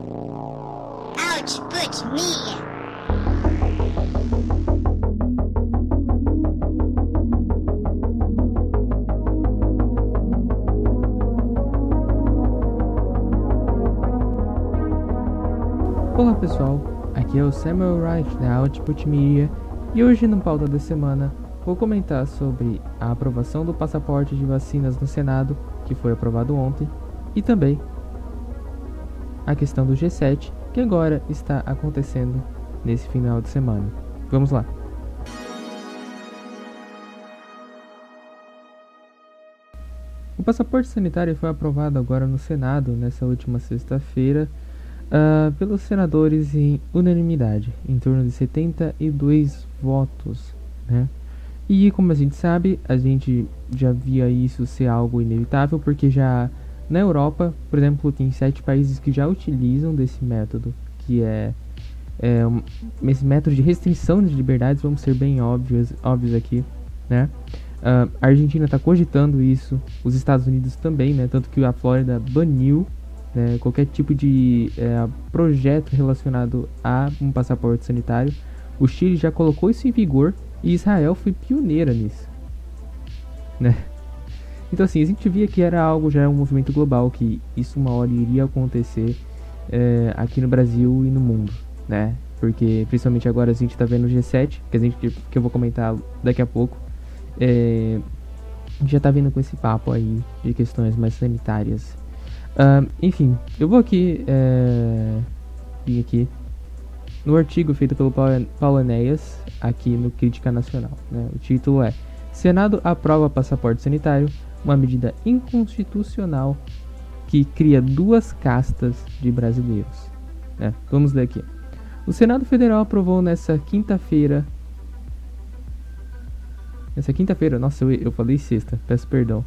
Output Media. Olá pessoal, aqui é o Samuel Wright da Output Media e hoje no pauta da semana vou comentar sobre a aprovação do passaporte de vacinas no Senado, que foi aprovado ontem, e também a questão do G7, que agora está acontecendo nesse final de semana. Vamos lá. O passaporte sanitário foi aprovado agora no Senado nessa última sexta-feira uh, pelos senadores em unanimidade, em torno de 72 votos, né? E como a gente sabe, a gente já via isso ser algo inevitável, porque já na Europa, por exemplo, tem sete países que já utilizam desse método, que é, é um, esse método de restrição de liberdades, vamos ser bem óbvios, óbvios aqui, né? Uh, a Argentina está cogitando isso, os Estados Unidos também, né? Tanto que a Flórida baniu né, qualquer tipo de é, projeto relacionado a um passaporte sanitário. O Chile já colocou isso em vigor e Israel foi pioneira nisso, né? Então assim, a gente via que era algo, já um movimento global, que isso uma hora iria acontecer é, aqui no Brasil e no mundo, né? Porque principalmente agora a gente está vendo o G7, que, a gente, que eu vou comentar daqui a pouco, é, já está vindo com esse papo aí de questões mais sanitárias. Uh, enfim, eu vou aqui é, vir aqui no artigo feito pelo Paulo Enéas, aqui no Crítica Nacional. Né? O título é Senado aprova passaporte sanitário, uma medida inconstitucional que cria duas castas de brasileiros. É, vamos ler aqui. O Senado Federal aprovou nessa quinta-feira. Nessa quinta-feira, nossa, eu, eu falei sexta, peço perdão.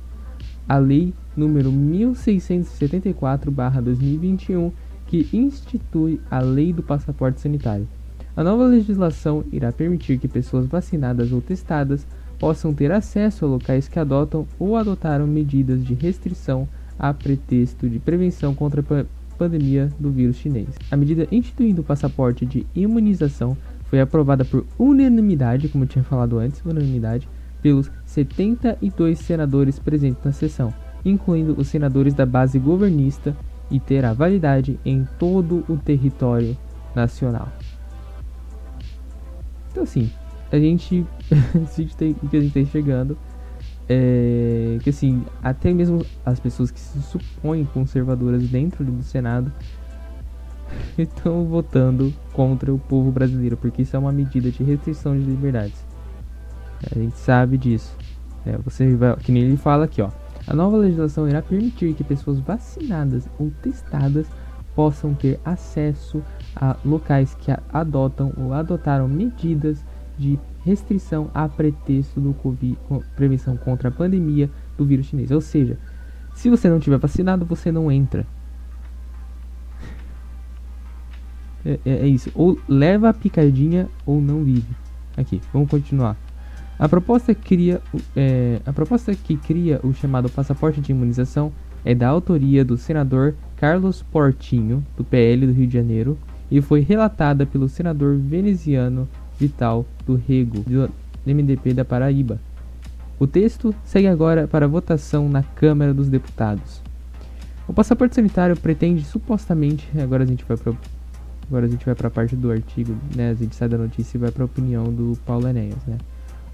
A lei número 1674/2021 que institui a Lei do Passaporte Sanitário. A nova legislação irá permitir que pessoas vacinadas ou testadas possam ter acesso a locais que adotam ou adotaram medidas de restrição a pretexto de prevenção contra a pandemia do vírus chinês. A medida instituindo o passaporte de imunização foi aprovada por unanimidade, como eu tinha falado antes, unanimidade, pelos 72 senadores presentes na sessão, incluindo os senadores da base governista e terá validade em todo o território nacional. Então assim, a gente, tem, o que a gente está enxergando é que assim, até mesmo as pessoas que se supõem conservadoras dentro do Senado estão votando contra o povo brasileiro, porque isso é uma medida de restrição de liberdades. A gente sabe disso. É, você vai, que nem ele fala aqui, ó. A nova legislação irá permitir que pessoas vacinadas ou testadas possam ter acesso a locais que adotam ou adotaram medidas de restrição a pretexto do COVID, prevenção contra a pandemia do vírus chinês. Ou seja, se você não tiver vacinado, você não entra. É, é, é isso. Ou leva a picadinha ou não vive. Aqui, vamos continuar. A proposta, cria, é, a proposta que cria o chamado passaporte de imunização é da autoria do senador Carlos Portinho, do PL do Rio de Janeiro, e foi relatada pelo senador veneziano Vital do Rego, do MDP da Paraíba. O texto segue agora para votação na Câmara dos Deputados. O passaporte sanitário pretende supostamente, agora a gente vai para agora a gente vai para a parte do artigo, né? A gente sai da notícia e vai para a opinião do Paulo Enéas, né?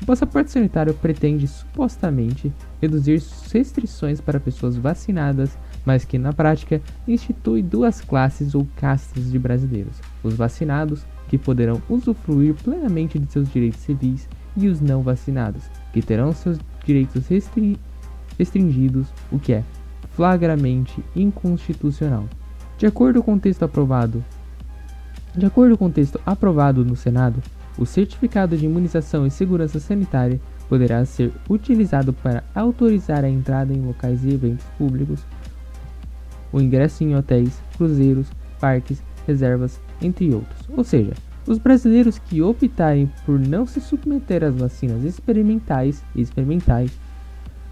O passaporte sanitário pretende supostamente reduzir restrições para pessoas vacinadas, mas que na prática institui duas classes ou castas de brasileiros: os vacinados, que poderão usufruir plenamente de seus direitos civis, e os não vacinados, que terão seus direitos restri restringidos, o que é flagramente inconstitucional. De acordo com o texto aprovado, de acordo com o texto aprovado no Senado, o certificado de imunização e segurança sanitária poderá ser utilizado para autorizar a entrada em locais e eventos públicos, o ingresso em hotéis, cruzeiros, parques, reservas, entre outros. Ou seja, os brasileiros que optarem por não se submeter às vacinas experimentais, experimentais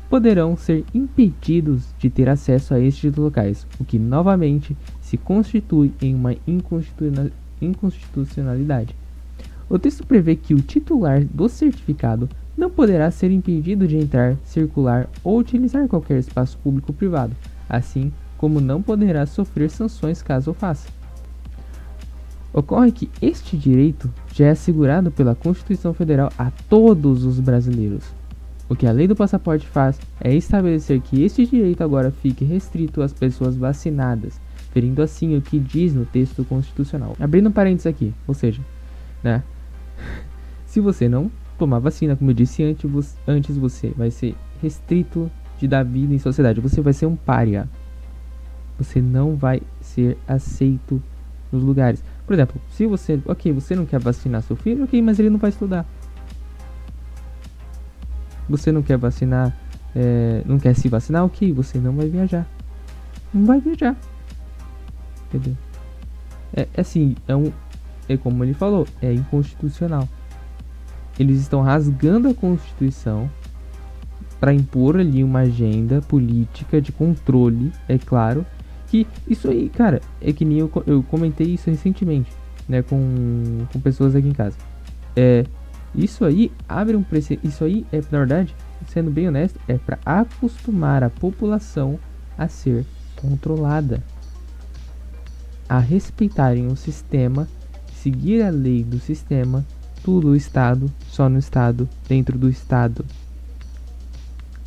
poderão ser impedidos de ter acesso a estes locais, o que novamente se constitui em uma inconstitucionalidade. O texto prevê que o titular do certificado não poderá ser impedido de entrar, circular ou utilizar qualquer espaço público ou privado, assim como não poderá sofrer sanções caso o faça. Ocorre que este direito já é assegurado pela Constituição Federal a todos os brasileiros. O que a lei do passaporte faz é estabelecer que este direito agora fique restrito às pessoas vacinadas, ferindo assim o que diz no texto constitucional. Abrindo um parênteses aqui, ou seja, né? Se você não tomar vacina, como eu disse antes, antes você vai ser restrito de dar vida em sociedade. Você vai ser um pária. Você não vai ser aceito nos lugares. Por exemplo, se você, ok, você não quer vacinar seu filho, ok, mas ele não vai estudar. Você não quer vacinar, é, não quer se vacinar, ok, você não vai viajar. Não vai viajar. Entendeu? É, é assim, é um, é como ele falou, é inconstitucional. Eles estão rasgando a Constituição para impor ali uma agenda política de controle, é claro, que isso aí, cara, é que nem eu, eu comentei isso recentemente, né, com, com pessoas aqui em casa. É, isso aí abre um precedente, isso aí é, na verdade, sendo bem honesto, é para acostumar a população a ser controlada, a respeitarem o sistema, seguir a lei do sistema, tudo o Estado, só no Estado, dentro do Estado.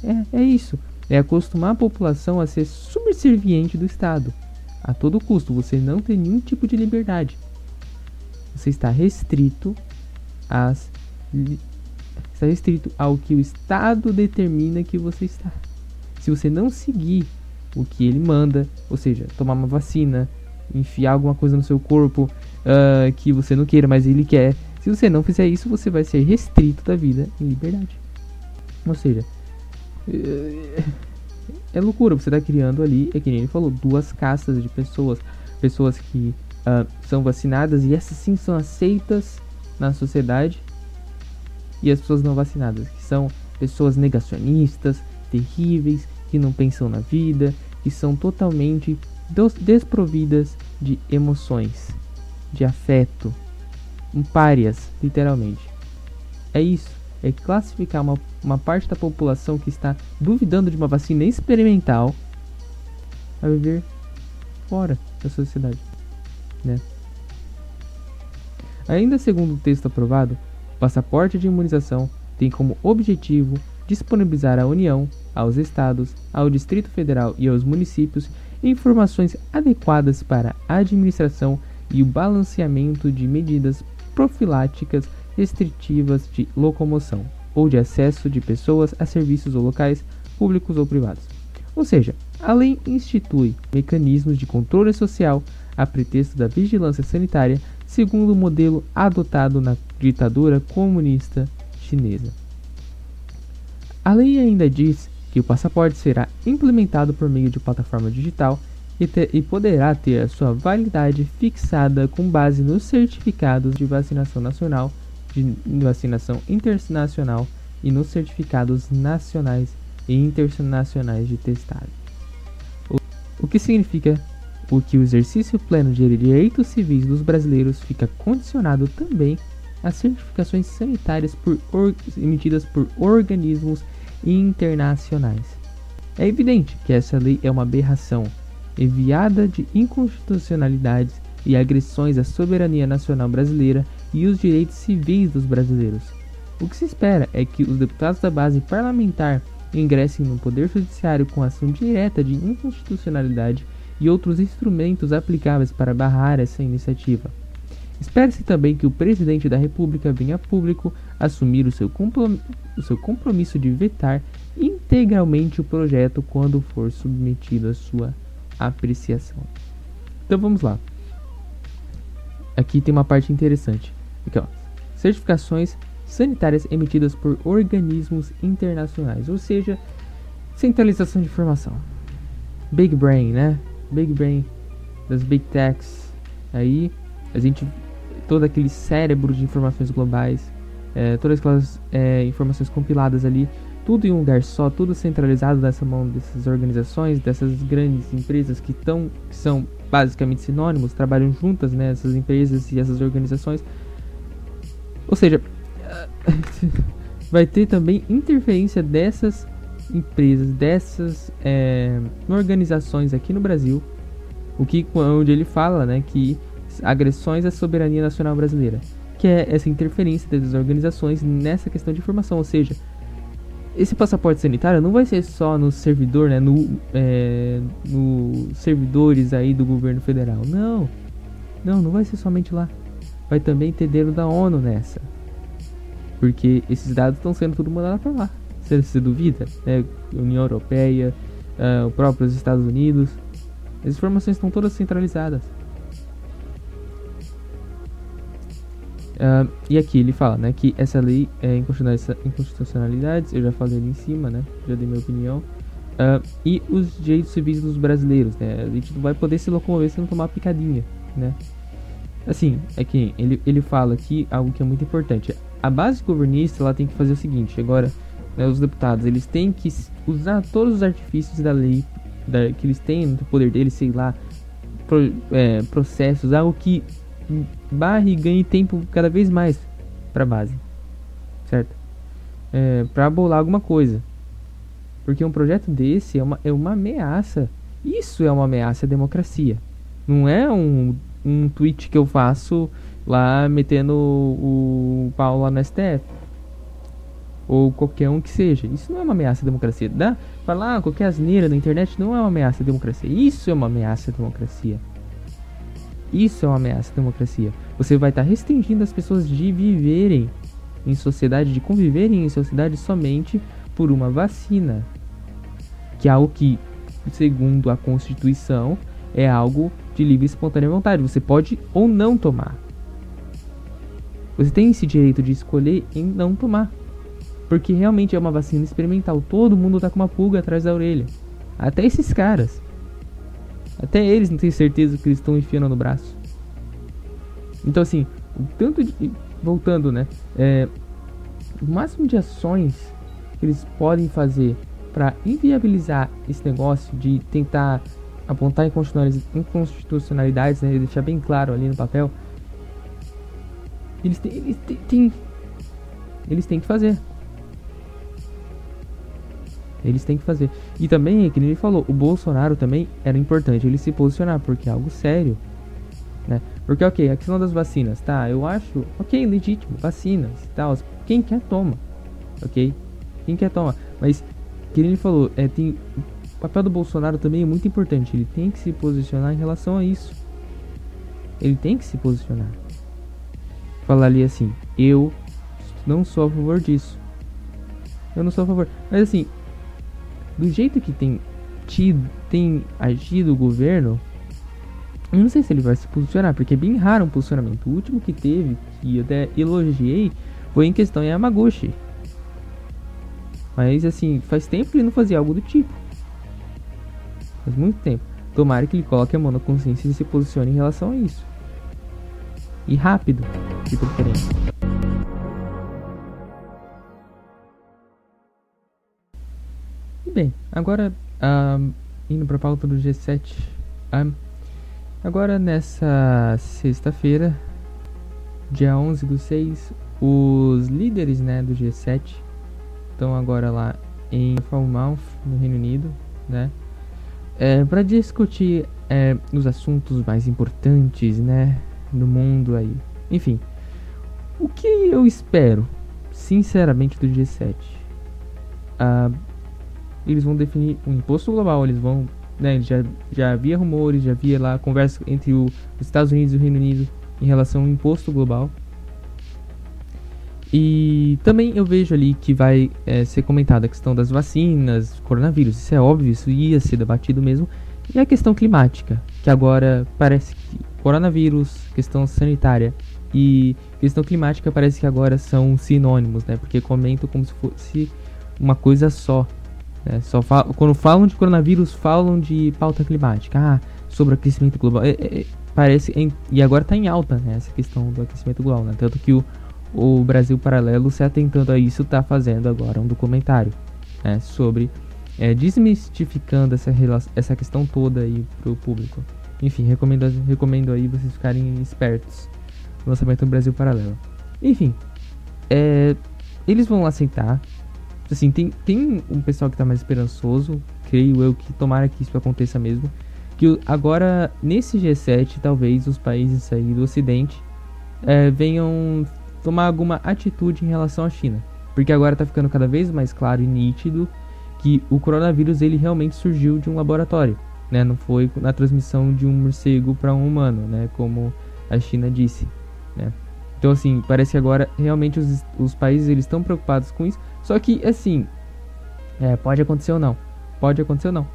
É, é isso é acostumar a população a ser subserviente do Estado. A todo custo, você não tem nenhum tipo de liberdade. Você está restrito às está restrito ao que o Estado determina que você está. Se você não seguir o que ele manda, ou seja, tomar uma vacina, enfiar alguma coisa no seu corpo uh, que você não queira, mas ele quer. Se você não fizer isso, você vai ser restrito da vida em liberdade. Ou seja, é, é loucura, você está criando ali, é que nem ele falou, duas castas de pessoas. Pessoas que uh, são vacinadas e essas sim são aceitas na sociedade. E as pessoas não vacinadas, que são pessoas negacionistas, terríveis, que não pensam na vida, que são totalmente desprovidas de emoções, de afeto, um párias, literalmente. É isso é classificar uma, uma parte da população que está duvidando de uma vacina experimental a viver fora da sociedade, né? Ainda segundo o texto aprovado, o passaporte de imunização tem como objetivo disponibilizar à União, aos estados, ao Distrito Federal e aos municípios informações adequadas para a administração e o balanceamento de medidas profiláticas restritivas de locomoção ou de acesso de pessoas a serviços ou locais públicos ou privados. Ou seja, a lei institui mecanismos de controle social a pretexto da vigilância sanitária, segundo o modelo adotado na ditadura comunista chinesa. A lei ainda diz que o passaporte será implementado por meio de plataforma digital e, ter, e, poderá ter a sua validade fixada com base nos certificados de vacinação nacional de vacinação internacional e nos certificados nacionais e internacionais de testagem. O, que significa o que o exercício pleno de direitos civis dos brasileiros fica condicionado também às certificações sanitárias por emitidas por organismos internacionais. É evidente que essa lei é uma aberração, enviada de inconstitucionalidades e agressões à soberania nacional brasileira e os direitos civis dos brasileiros. O que se espera é que os deputados da base parlamentar ingressem no Poder Judiciário com ação direta de inconstitucionalidade e outros instrumentos aplicáveis para barrar essa iniciativa. Espera-se também que o presidente da República venha a público assumir o seu, o seu compromisso de vetar integralmente o projeto quando for submetido à sua apreciação. Então vamos lá. Aqui tem uma parte interessante. Aqui, ó. Certificações sanitárias emitidas por organismos internacionais, ou seja, centralização de informação. Big Brain, né? Big Brain das Big Techs. Aí a gente todo aquele cérebro de informações globais, é, todas aquelas é, informações compiladas ali tudo em um lugar só, tudo centralizado nessa mão dessas organizações, dessas grandes empresas que, tão, que são basicamente sinônimos, trabalham juntas, né, essas empresas e essas organizações. Ou seja, vai ter também interferência dessas empresas, dessas é, organizações aqui no Brasil, o que onde ele fala, né, que agressões à soberania nacional brasileira, que é essa interferência das organizações nessa questão de informação, ou seja, esse passaporte sanitário não vai ser só no servidor, né, no, é, no servidores aí do governo federal, não, não, não vai ser somente lá, vai também ter dedo da ONU nessa, porque esses dados estão sendo tudo mandados para lá, você, você duvida? É, União Europeia, uh, o Estados Unidos, as informações estão todas centralizadas. Uh, e aqui ele fala, né, que essa lei é inconstitucionalidades, eu já falei ali em cima, né, já dei minha opinião, uh, e os direitos civis dos brasileiros, né, a gente não vai poder se locomover se não tomar picadinha, né. Assim, é que ele, ele fala aqui algo que é muito importante, a base governista, ela tem que fazer o seguinte, agora, né, os deputados, eles têm que usar todos os artifícios da lei, da, que eles têm no poder deles, sei lá, pro, é, processos, algo que barre e ganhe tempo cada vez mais para base, certo? É, para bolar alguma coisa, porque um projeto desse é uma, é uma ameaça. Isso é uma ameaça à democracia. Não é um, um tweet que eu faço lá metendo o, o pau lá no STF. Ou qualquer um que seja. Isso não é uma ameaça à democracia. Dá? Falar qualquer asneira na internet não é uma ameaça à democracia. Isso é uma ameaça à democracia. Isso é uma ameaça à democracia. Você vai estar tá restringindo as pessoas de viverem em sociedade, de conviverem em sociedade somente por uma vacina. Que é algo que, segundo a Constituição, é algo de livre e espontânea vontade. Você pode ou não tomar. Você tem esse direito de escolher em não tomar. Porque realmente é uma vacina experimental. Todo mundo tá com uma pulga atrás da orelha. Até esses caras. Até eles não têm certeza que eles estão enfiando no braço. Então, assim, o tanto de. Voltando, né? É, o máximo de ações que eles podem fazer para inviabilizar esse negócio de tentar apontar inconstitucionalidades, né? Deixar bem claro ali no papel. Eles têm, eles têm, eles têm que fazer. Eles têm que fazer. E também, que ele falou, o Bolsonaro também era importante ele se posicionar, porque é algo sério. Né? Porque, ok, a questão das vacinas, tá? Eu acho, ok, legítimo, vacinas e tal. Quem quer toma, ok? Quem quer toma. Mas, que ele falou, é, tem, o papel do Bolsonaro também é muito importante. Ele tem que se posicionar em relação a isso. Ele tem que se posicionar. Falar ali assim, eu não sou a favor disso. Eu não sou a favor. Mas assim, do jeito que tem tido, tem agido o governo, eu não sei se ele vai se posicionar, porque é bem raro um posicionamento. O último que teve, que eu até elogiei, foi em questão Yamaguchi. Mas assim, faz tempo que ele não fazia algo do tipo. Faz muito tempo. Tomara que ele coloque a mão na consciência e se posicione em relação a isso. E rápido, de preferência. Bem, agora indo para a pauta do G7. Uh, agora nessa sexta-feira, dia 11 do 6, os líderes né, do G7 estão agora lá em Falmouth, no Reino Unido, né? É, para discutir é, os assuntos mais importantes, né, do mundo aí. Enfim, o que eu espero, sinceramente, do G7? Uh, eles vão definir um imposto global, eles vão, né, já, já havia rumores, já havia lá conversa entre o, os Estados Unidos e o Reino Unido em relação ao imposto global. E também eu vejo ali que vai é, ser comentada a questão das vacinas, coronavírus, isso é óbvio, isso ia ser debatido mesmo. E a questão climática, que agora parece que coronavírus, questão sanitária e questão climática parece que agora são sinônimos, né? Porque comentam como se fosse uma coisa só. É, só quando falam de coronavírus, falam de pauta climática. Ah, sobre aquecimento global. É, é, parece. Em, e agora está em alta né, essa questão do aquecimento global. Né? Tanto que o, o Brasil Paralelo, se atentando a isso, está fazendo agora um documentário. né, sobre é, desmistificando essa, essa questão toda aí pro público. Enfim, recomendo, recomendo aí vocês ficarem espertos no lançamento do Brasil Paralelo. Enfim, é, eles vão aceitar. Assim, tem, tem um pessoal que tá mais esperançoso, creio eu que tomara que isso aconteça mesmo. Que agora, nesse G7, talvez os países aí do Ocidente é, venham tomar alguma atitude em relação à China. Porque agora tá ficando cada vez mais claro e nítido que o coronavírus ele realmente surgiu de um laboratório, né? Não foi na transmissão de um morcego para um humano, né? Como a China disse, né? Então assim, parece que agora realmente os, os países eles estão preocupados com isso. Só que assim, é, pode acontecer ou não, pode acontecer ou não.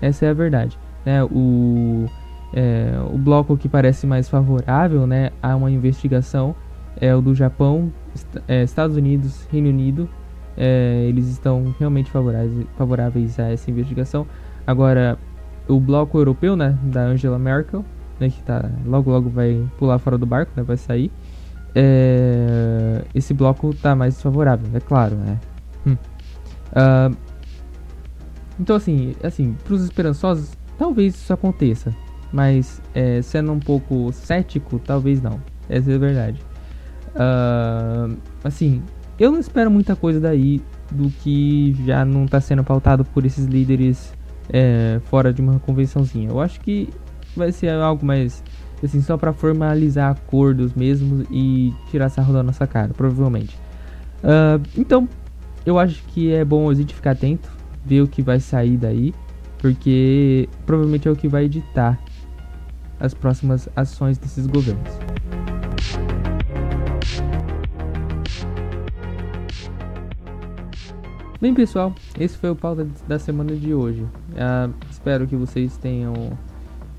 Essa é a verdade, né? O é, o bloco que parece mais favorável, né, a uma investigação é o do Japão, est é, Estados Unidos, Reino Unido é, eles estão realmente favoráveis, favoráveis a essa investigação. Agora, o bloco europeu, né, da Angela Merkel, né, que tá, logo logo vai pular fora do barco, né, vai sair. É, esse bloco tá mais desfavorável, é claro, né. Hum. Uh, então, assim, assim, para os esperançosos, talvez isso aconteça, mas é, sendo um pouco cético, talvez não. Essa é a verdade. Uh, assim, eu não espero muita coisa daí do que já não está sendo pautado por esses líderes é, fora de uma convençãozinha. Eu acho que vai ser algo mais assim só para formalizar acordos mesmo e tirar sarro da nossa cara, provavelmente. Uh, então, eu acho que é bom a gente ficar atento, ver o que vai sair daí, porque provavelmente é o que vai editar as próximas ações desses governos. Bem, pessoal, esse foi o pauta da semana de hoje. Uh, espero que vocês tenham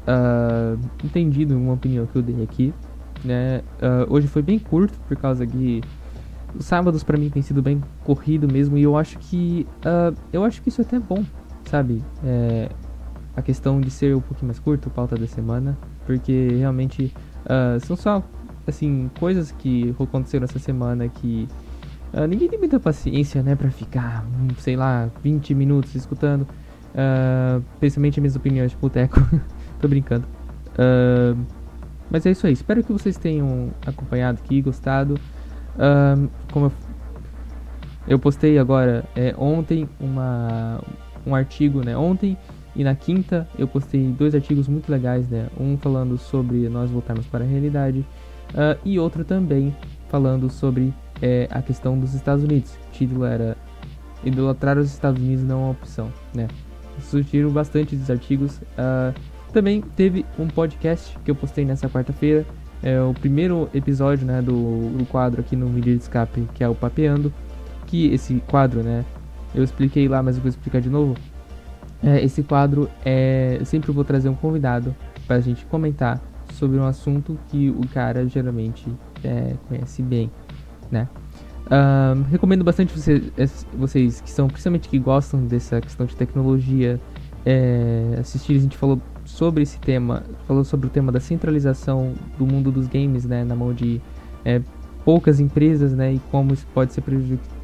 uh, entendido uma opinião que eu dei aqui. Né? Uh, hoje foi bem curto por causa que os sábados para mim tem sido bem corrido mesmo e eu acho que eu acho que isso é até bom, sabe? É, a questão de ser um pouquinho mais curto, pauta da semana, porque realmente são só assim coisas que aconteceram essa semana que Uh, ninguém tem muita paciência, né, pra ficar, sei lá, 20 minutos escutando. Uh, principalmente minhas opiniões de boteco. Tô brincando. Uh, mas é isso aí. Espero que vocês tenham acompanhado aqui, gostado. como eu, eu, postei agora é, ontem uma, um artigo, né? Ontem e na quinta eu postei dois artigos muito legais, né? Um falando sobre nós voltarmos para a realidade e outro também falando sobre é a questão dos Estados Unidos. O título era Idolatrar os Estados Unidos não é uma opção, né? Surgiram bastante dos artigos. Uh, também teve um podcast que eu postei nessa quarta-feira. É o primeiro episódio, né, do, do quadro aqui no vídeo de escape, que é o Papeando. Que esse quadro, né, eu expliquei lá, mas eu vou explicar de novo. É, esse quadro é. Eu sempre vou trazer um convidado para a gente comentar sobre um assunto que o cara geralmente é, conhece bem né? Uh, recomendo bastante você, vocês que são, principalmente que gostam dessa questão de tecnologia, é, assistir. A gente falou sobre esse tema, falou sobre o tema da centralização do mundo dos games, né, na mão de é, poucas empresas, né, e como isso pode ser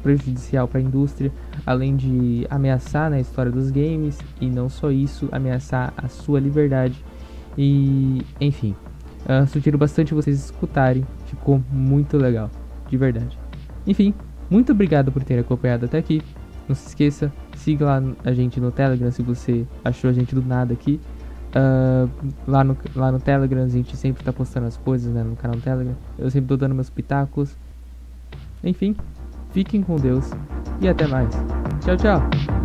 prejudicial para a indústria, além de ameaçar né, a história dos games e não só isso, ameaçar a sua liberdade. E, enfim, uh, sugiro bastante vocês escutarem, ficou muito legal de verdade. Enfim, muito obrigado por ter acompanhado até aqui. Não se esqueça, siga lá a gente no Telegram se você achou a gente do nada aqui. Uh, lá, no, lá no Telegram a gente sempre tá postando as coisas né, no canal do Telegram. Eu sempre tô dando meus pitacos. Enfim, fiquem com Deus e até mais. Tchau, tchau.